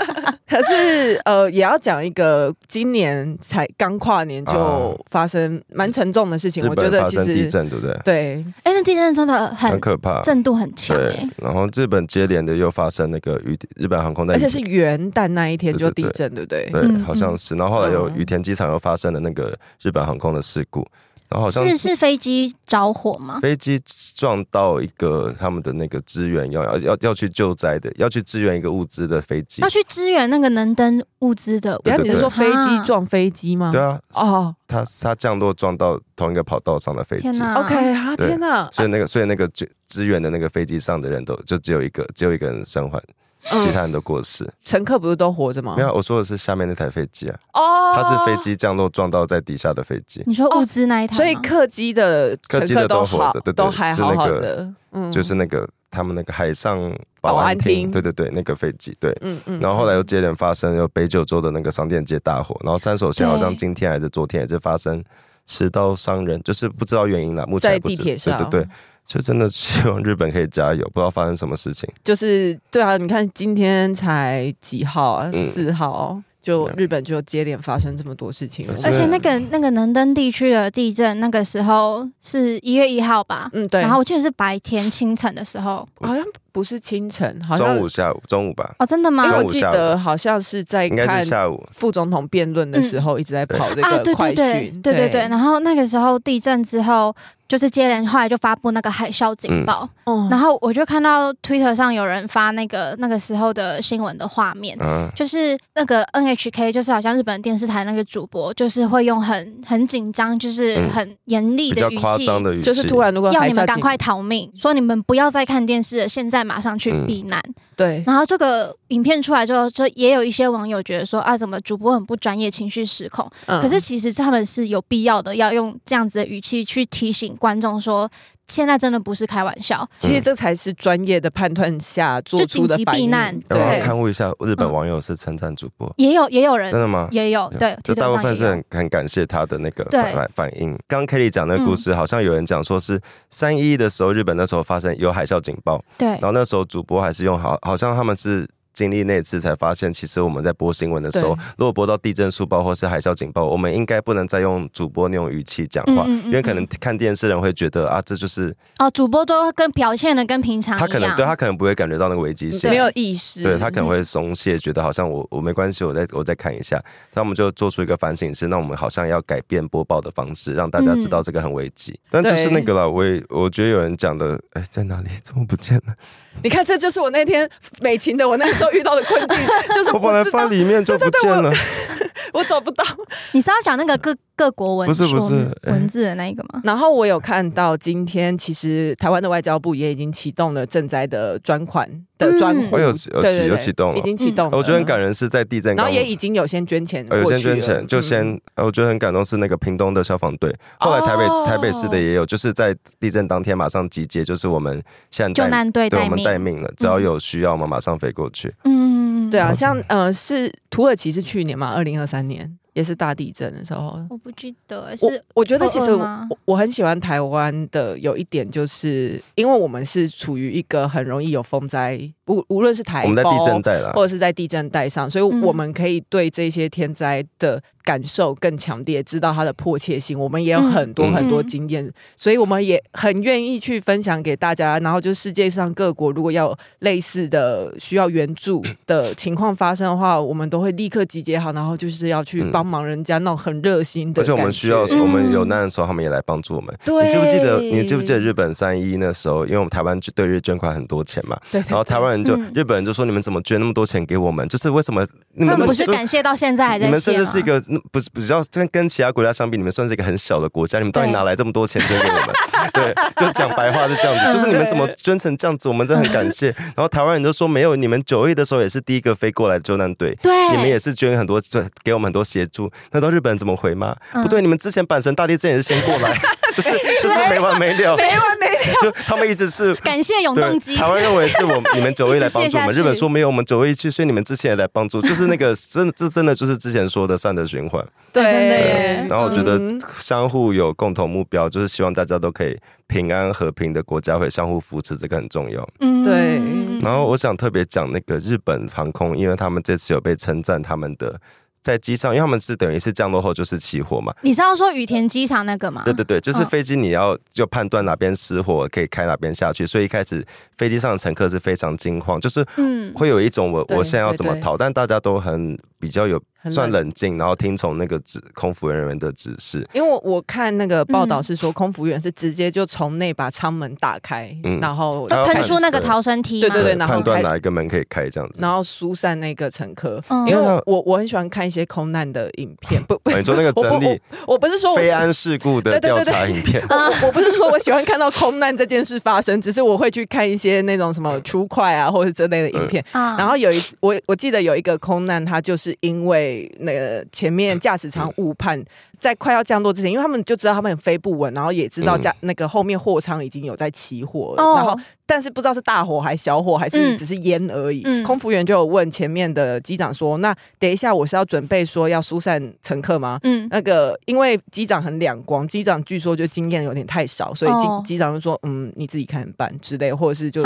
(laughs) 可是呃，也要讲一个今年才刚跨年就发生蛮沉重的事情，我觉得其实地震对不对？对，哎，那地震真的很很可怕，震度很强。对，然后日本接连的又发生那个雨日本航空的，而且是元旦那一天就地震，对不对？对，好像是。然后后来有羽田机场又发生了那个日本航空的事故，然后好像是是飞机着火吗？飞机撞到一个他们的那个支援要要要要去救灾的，要去支援一个物资的飞机，要去支援那个能登物资的。对，你是说飞机撞飞机吗？对啊，哦，他他降落撞到同一个跑道上的飞机。天哪！OK 啊，天哪！所以那个所以那个支支援的那个飞机上的人都就只有一个只有一个人生还。其他人都过世，乘客不是都活着吗？没有，我说的是下面那台飞机啊。哦，它是飞机降落撞到在底下的飞机。你说物资那一台，所以客机的乘客都活着，对对，都还好好的。嗯，就是那个他们那个海上保安厅，对对对，那个飞机，对，嗯嗯。然后后来又接连发生，有北九州的那个商店街大火，然后三手线好像今天还是昨天也是发生持刀伤人，就是不知道原因了，目前在地铁上，对对对。就真的希望日本可以加油，不知道发生什么事情。就是对啊，你看今天才几号啊？四、嗯、号，就日本就接连发生这么多事情了。而且那个那个能登地区的地震，那个时候是一月一号吧？嗯，对。然后我记得是白天清晨的时候，好像。不是清晨，好像中午、下午、中午吧？哦，真的吗？因为我记得好像是在看下午副总统辩论的时候，一直在跑这个快讯。对对对，然后那个时候地震之后，就是接连后来就发布那个海啸警报。然后我就看到 Twitter 上有人发那个那个时候的新闻的画面，就是那个 NHK，就是好像日本电视台那个主播，就是会用很很紧张，就是很严厉的语气，就是突然如果要你们赶快逃命，说你们不要再看电视了，现在。马上去避难，嗯、对。然后这个影片出来之后，就也有一些网友觉得说啊，怎么主播很不专业，情绪失控。嗯、可是其实他们是有必要的，要用这样子的语气去提醒观众说。现在真的不是开玩笑，其实这才是专业的判断下做出的避难。对，看护一下，日本网友是称赞主播，也有也有人真的吗？也有对，就大部分是很很感谢他的那个反反应。刚 Kelly 讲那个故事，好像有人讲说是三一的时候，日本那时候发生有海啸警报，对，然后那时候主播还是用好，好像他们是。经历那次才发现，其实我们在播新闻的时候，如果播到地震速报或是海啸警报，我们应该不能再用主播那种语气讲话，因为可能看电视人会觉得啊，这就是哦，主播都跟表现的跟平常他可能对他可能不会感觉到那个危机性，没有意识，对他可能会松懈，觉得好像我我没关系，我再我再看一下，那我们就做出一个反省是，那我们好像要改变播报的方式，让大家知道这个很危机。但就是那个了，我也我觉得有人讲的，哎，在哪里？怎么不见了？你看，这就是我那天美琴的，我那时候遇到的困境，(laughs) 就是我本来放里面就不见了，(laughs) 我找不到。你是要讲那个各各国文不是不是文字的那一个吗？然后我有看到今天，其实台湾的外交部也已经启动了赈灾的专款的专户，有有启有启动了，已经启动了。我觉得很感人，是在地震，然后也已经有先捐钱，有先捐钱，就先。我觉得很感动，是那个屏东的消防队，后来台北台北市的也有，就是在地震当天马上集结，就是我们现在救难队我们。待命了，只要有需要，我们马上飞过去。嗯，对啊，像呃，是土耳其是去年嘛，二零二三年。也是大地震的时候，我不记得。是我我觉得其实我我很喜欢台湾的有一点，就是因为我们是处于一个很容易有风灾，无无论是台风，我们在地震带啦，或者是在地震带上，所以我们可以对这些天灾的感受更强烈，知道它的迫切性。我们也有很多很多经验，所以我们也很愿意去分享给大家。然后就世界上各国如果要有类似的需要援助的情况发生的话，我们都会立刻集结好，然后就是要去帮。忙人家那种很热心的，而且我们需要，我们有难的时候，他们也来帮助我们。你记不记得？你记不记得日本三一那时候？因为我们台湾对日捐款很多钱嘛，然后台湾人就日本人就说：“你们怎么捐那么多钱给我们？就是为什么你们不是感谢到现在还在谢？你们甚至是一个不是比较跟跟其他国家相比，你们算是一个很小的国家。你们到底哪来这么多钱捐给我们？对，就讲白话是这样子，就是你们怎么捐成这样子，我们真的很感谢。然后台湾人都说没有，你们九月的时候也是第一个飞过来救难队，对，你们也是捐很多，给我们很多协助。那到日本人怎么回吗？不对，你们之前阪神大地震也是先过来，(laughs) 就是 (laughs) 就是没完没了，没完没了。(laughs) 就他们一直是 (laughs) 感谢永动机，台湾认为是我你们九二一来帮助我们，日本说没有，我们九二一去，所以你们之前也来帮助，(laughs) 就是那个真这真的就是之前说的善的循环。对，然后我觉得相互有共同目标，就是希望大家都可以平安和平的国家会相互扶持，这个很重要。嗯，对。然后我想特别讲那个日本航空，因为他们这次有被称赞他们的。在机上，因为他们是等于是降落后就是起火嘛。你是要说羽田机场那个吗？对对对，就是飞机你要就判断哪边失火，可以开哪边下去。所以一开始飞机上的乘客是非常惊慌，就是嗯，会有一种我我现在要怎么逃，但大家都很比较有。算冷。静，然后听从那个指空服人员的指示。因为我我看那个报道是说，空服员是直接就从内把舱门打开，嗯、然后喷出那个逃生梯。对对对，然后判断哪一个门可以开这样子，然后疏散那个乘客。嗯、因为我我我很喜欢看一些空难的影片，不不，你说那个整理我，我不是说飞安事故的调查影片，我我不是说我喜欢看到空难这件事发生，只是我会去看一些那种什么 True Crime 啊，或者之类的影片。嗯、然后有一我我记得有一个空难，它就是因为那个。前面驾驶舱误判，在快要降落之前，因为他们就知道他们飞不稳，然后也知道驾那个后面货舱已经有在起火了，然后但是不知道是大火还是小火，还是只是烟而已。空服员就有问前面的机长说：“那等一下我是要准备说要疏散乘客吗？”嗯，那个因为机长很两光，机长据说就经验有点太少，所以机机长就说：“嗯，你自己看办之类，或者是就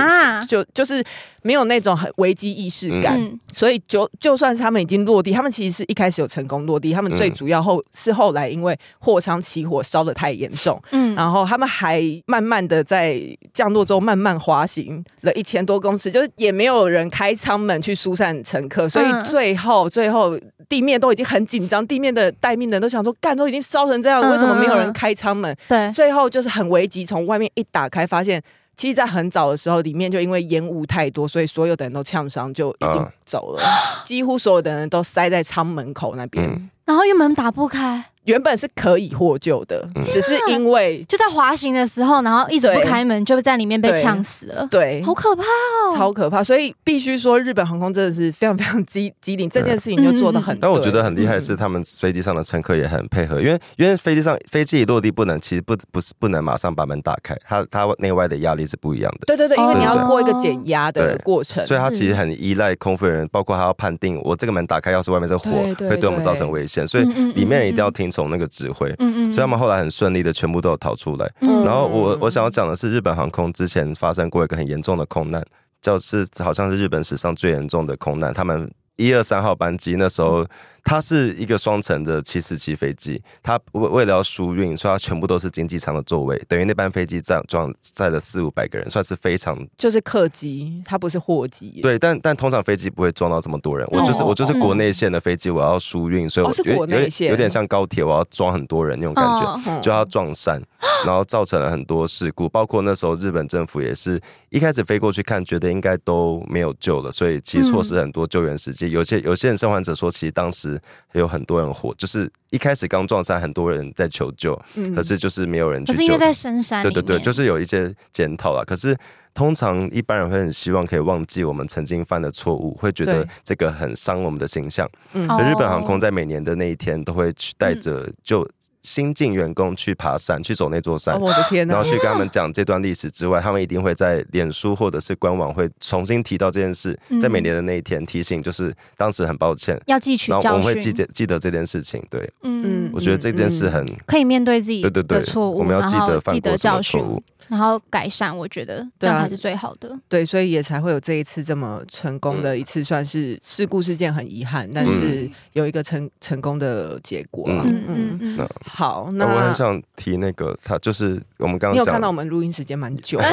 就就是没有那种很危机意识感。”所以就就算是他们已经落地，他们其实是一开始有成功。落地，他们最主要后是后来因为货舱起火烧的太严重，嗯，然后他们还慢慢的在降落之后慢慢滑行了一千多公尺，就是也没有人开舱门去疏散乘客，所以最后最后地面都已经很紧张，地面的待命的人都想说，干都已经烧成这样，为什么没有人开舱门？对，最后就是很危急，从外面一打开，发现其实，在很早的时候，里面就因为烟雾太多，所以所有的人都呛伤，就已经走了，几乎所有的人都塞在舱门口那边。嗯然后又门打不开。原本是可以获救的，只是因为就在滑行的时候，然后一直不开门，就在里面被呛死了。对，好可怕哦，超可怕。所以必须说，日本航空真的是非常非常机机灵，这件事情就做的很。但我觉得很厉害是，他们飞机上的乘客也很配合，因为因为飞机上飞机一落地不能，其实不不是不能马上把门打开，它它内外的压力是不一样的。对对对，因为你要过一个减压的过程，所以它其实很依赖空服员，包括他要判定我这个门打开，要是外面是火，会对我们造成危险，所以里面人一定要听从那个指挥。嗯嗯，所以他们后来很顺利的全部都有逃出来。嗯，然后我我想要讲的是，日本航空之前发生过一个很严重的空难，就是好像是日本史上最严重的空难。他们一二三号班机那时候。它是一个双层的七四七飞机，它为为了要疏运，所以它全部都是经济舱的座位，等于那班飞机载装载了四五百个人，算是非常就是客机，它不是货机。对，但但通常飞机不会装到这么多人。哦、我就是我就是国内线的飞机，我要疏运，所以我觉得有点有点像高铁，我要装很多人那种感觉，哦、就要撞山，然后造成了很多事故。包括那时候日本政府也是一开始飞过去看，觉得应该都没有救了，所以其实错失很多救援时机。有些有些人生还者说，其实当时。有很多人活，就是一开始刚撞山，很多人在求救，嗯、可是就是没有人去救。可是因为在深山，对对对，就是有一些检讨了。可是通常一般人会很希望可以忘记我们曾经犯的错误，会觉得这个很伤我们的形象。嗯日本航空在每年的那一天都会去带着就。嗯新进员工去爬山，去走那座山，我的天哪！然后去跟他们讲这段历史之外，他们一定会在脸书或者是官网会重新提到这件事，在每年的那一天提醒，就是当时很抱歉，要记取教训，然后我们会记得记得这件事情。对，嗯，我觉得这件事很可以面对自己的错误，我们要记得犯过什么错误。然后改善，我觉得这样才是最好的。对，啊、对，所以也才会有这一次这么成功的一次，算是事故事件，很遗憾，嗯、但是有一个成成功的结果。嗯嗯嗯。好，那我很想提那个，他就是我们刚刚你有看到我们录音时间蛮久 (laughs) 的。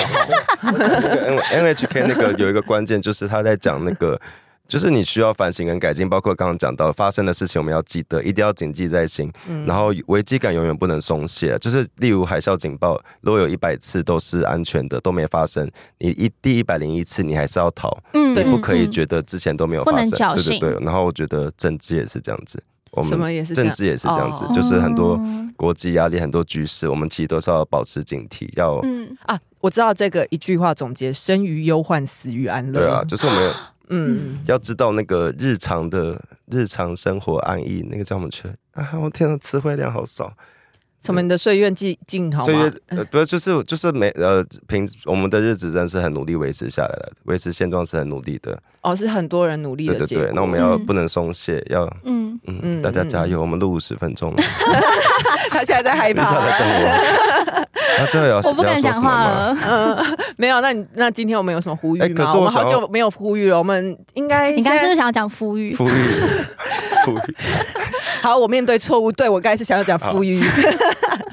那个 N NHK 那个有一个关键，就是他在讲那个。就是你需要反省跟改进，包括刚刚讲到发生的事情，我们要记得，一定要谨记在心。嗯、然后危机感永远不能松懈，就是例如海啸警报，如果有一百次都是安全的，都没发生，你一第一百零一次你还是要逃，嗯，你不可以觉得之前都没有发生，对对对。然后我觉得政治也是这样子。我们政治也是这样子，就是很多国际压力、很多局势，我们其实都是要保持警惕。要嗯啊，我知道这个一句话总结：生于忧患，死于安乐。对啊，就是我们嗯，要知道那个日常的日常生活安逸，那个叫什么去啊？我天呐，词汇量好少。什么？你的岁月静静好吗？岁月呃，不是，就是就是每呃平我们的日子真的是很努力维持下来的，维持现状是很努力的。哦，是很多人努力的。对对对，那我们要不能松懈，要嗯嗯，大家加油，我们录五十分钟了。(laughs) 他现在在害怕，在等我。(laughs) 他最后要我不敢讲话了。嗯，没有。那你那今天我们有什么呼吁吗？我们好久没有呼吁了。我们应该你刚是不是想要讲呼吁？呼吁，(laughs) 呼吁。好，我面对错误，对我刚才是想要讲呼吁。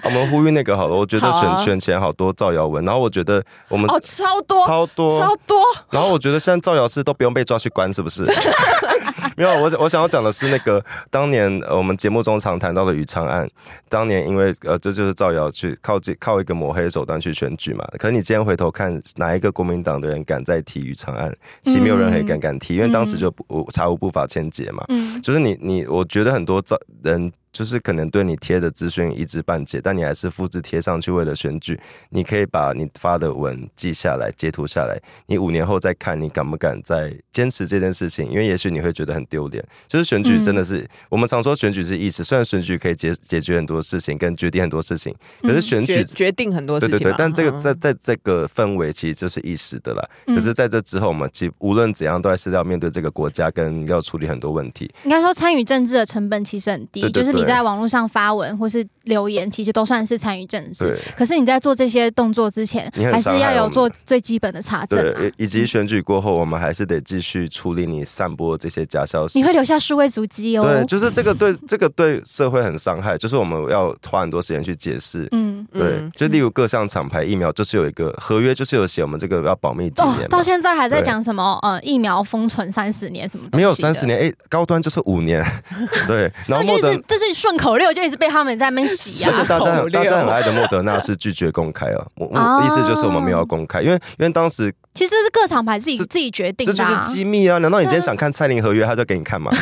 我们呼吁那个好了，我觉得选选前好多造谣文，然后我觉得我们哦超多超多超多，然后我觉得现在造谣师都不用被抓去关，是不是？(laughs) 没有，我我想要讲的是那个当年我们节目中常谈到的余昌案，当年因为呃这就是造谣去靠这靠一个抹黑手段去选举嘛，可是你今天回头看哪一个国民党的人敢再提余昌案？其实没有人还敢敢提，因为当时就不查无不法牵结嘛，嗯，就是你你我觉得很多造人。就是可能对你贴的资讯一知半解，但你还是复制贴上去为了选举。你可以把你发的文记下来、截图下来，你五年后再看，你敢不敢再坚持这件事情？因为也许你会觉得很丢脸。就是选举真的是，嗯、我们常说选举是意识，虽然选举可以解解决很多事情，跟决定很多事情，可是选举、嗯、决，决定很多事情。对对对，但这个在在这个氛围其实就是意识的啦。嗯、可是在这之后，我们其无论怎样，都还是要面对这个国家，跟要处理很多问题。应该说，参与政治的成本其实很低，对对对，就是你在网络上发文或是留言，其实都算是参与政治。可是你在做这些动作之前，还是要有做最基本的查证、啊。对，以及选举过后，我们还是得继续处理你散播这些假消息。你会留下数位足迹哦。对，就是这个对这个对社会很伤害，就是我们要花很多时间去解释。嗯，对，就例如各项厂牌疫苗，就是有一个合约，就是有写我们这个要保密几年、哦。到现在还在讲什么？呃，疫苗封存三十年什么？没有三十年，哎，高端就是五年。(laughs) 对，(laughs) 然后就是这是顺口溜，就一直被他们在那边而且大家大家很爱的莫德纳是拒绝公开啊，我我意思就是我们没有要公开，因为因为当时其实是各厂牌自己自己决定的，这就是机密啊！难道你今天想看蔡林合约，他就给你看吗？(laughs)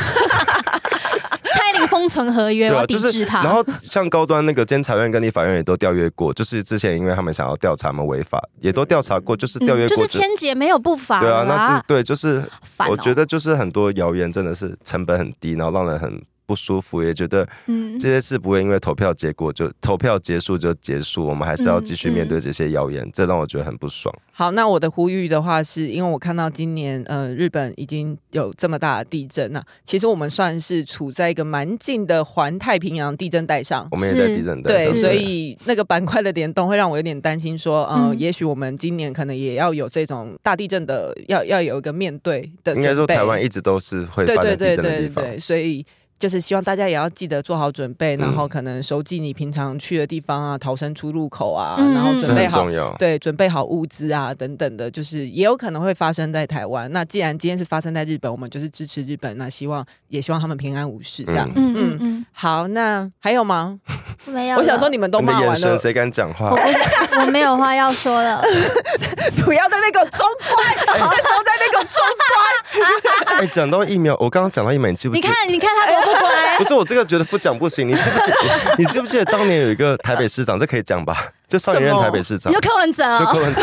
蔡林封存合约，我抵制他。然后像高端那个监察院跟立法院也都调阅过，就是之前因为他们想要调查嘛违法，也都调查过，就是调阅过，就是签结没有不法。对啊，那这对就是我觉得就是很多谣言真的是成本很低，然后让人很。不舒服，也觉得嗯这些事不会因为投票结果就投票结束就结束，我们还是要继续面对这些谣言，嗯嗯、这让我觉得很不爽。好，那我的呼吁的话，是因为我看到今年呃日本已经有这么大的地震，那其实我们算是处在一个蛮近的环太平洋地震带上，我们也在地震带对，所以那个板块的联动会让我有点担心说，说、呃、嗯，也许我们今年可能也要有这种大地震的，要要有一个面对的。应该说台湾一直都是会发生地震的地方，对对对对对，所以。就是希望大家也要记得做好准备，然后可能熟记你平常去的地方啊，逃生出入口啊，然后准备好，对，准备好物资啊等等的，就是也有可能会发生在台湾。那既然今天是发生在日本，我们就是支持日本，那希望也希望他们平安无事，这样。嗯嗯嗯。好，那还有吗？没有。我想说你们都骂完了，谁敢讲话？我没有话要说了。(laughs) 不要在那个装乖，这时候在那个中关。(laughs) 哎，讲到疫苗，我刚刚讲到疫苗，你记不？你看，你看他。不，不是我这个觉得不讲不行，你记不记得？(laughs) 你记不记得当年有一个台北市长，这可以讲吧？就上一任台北市长，就柯文哲，就柯文哲，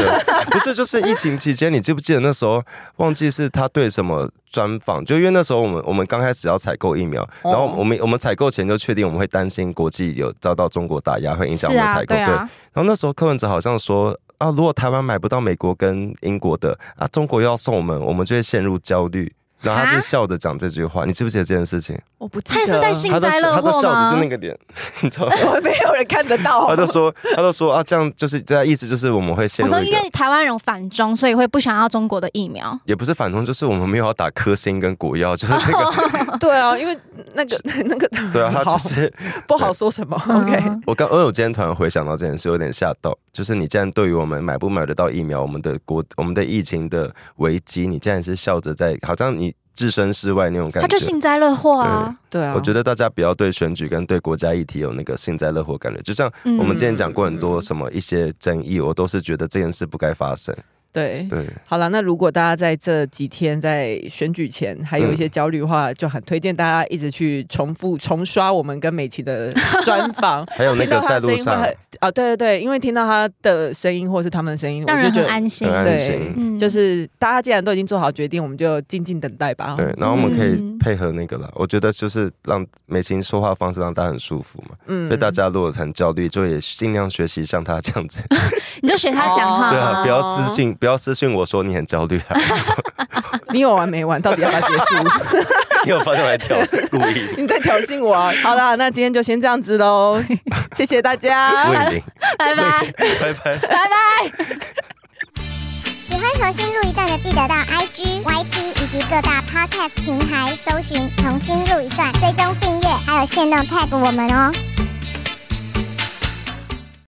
不是就是疫情期间，你记不记得那时候忘记是他对什么专访？就因为那时候我们我们刚开始要采购疫苗，然后我们我们采购前就确定我们会担心国际有遭到中国打压，会影响我们采购。对，然后那时候柯文哲好像说啊，如果台湾买不到美国跟英国的啊，中国又要送我们，我们就会陷入焦虑。然后他是笑着讲这句话，你记不记得这件事情？我不记得。他是在幸灾乐祸吗？他的笑着是那个脸，你知道吗？没有人看得到。他就说，他就说啊，这样就是这样意思，就是我们会陷入。我说，因为台湾人反中，所以会不想要中国的疫苗。也不是反中，就是我们没有要打科兴跟国药，就是那个。(laughs) 对啊，因为那个 (laughs) 那个。(laughs) 对啊，他就是不好说什么。OK，我刚我有今天突然回想到这件事，有点吓到。就是你竟然对于我们买不买得到疫苗，我们的国我们的疫情的危机，你竟然是笑着在，好像你。置身事外那种感觉，他就幸灾乐祸啊。对啊，我觉得大家不要对选举跟对国家议题有那个幸灾乐祸感觉。就像我们之前讲过很多什么一些争议，我都是觉得这件事不该发生。对对，好了，那如果大家在这几天在选举前还有一些焦虑的话，嗯、就很推荐大家一直去重复重刷我们跟美琪的专访，(laughs) 还有那个在路上啊，对对对，因为听到他的声音或是他们的声音，让人很安心。对，嗯、就是大家既然都已经做好决定，我们就静静等待吧。对，然后我们可以配合那个了。嗯、我觉得就是让美琪说话方式让大家很舒服嘛。嗯，所以大家如果很焦虑，就也尽量学习像他这样子。(laughs) 你就学他讲话，(laughs) 对啊，不要自信。不要私信我说你很焦虑啊！(laughs) 你有完没完？到底要不要结束？(laughs) 你有发现我在挑故意？(laughs) 你在挑衅我啊？好啦，那今天就先这样子喽，谢谢大家，拜拜，拜拜，拜拜，拜拜。喜欢重新录一段的，记得到 IG、YT 以及各大 Podcast 平台搜寻“重新录一段”，追踪订阅，还有限动 tag 我们哦。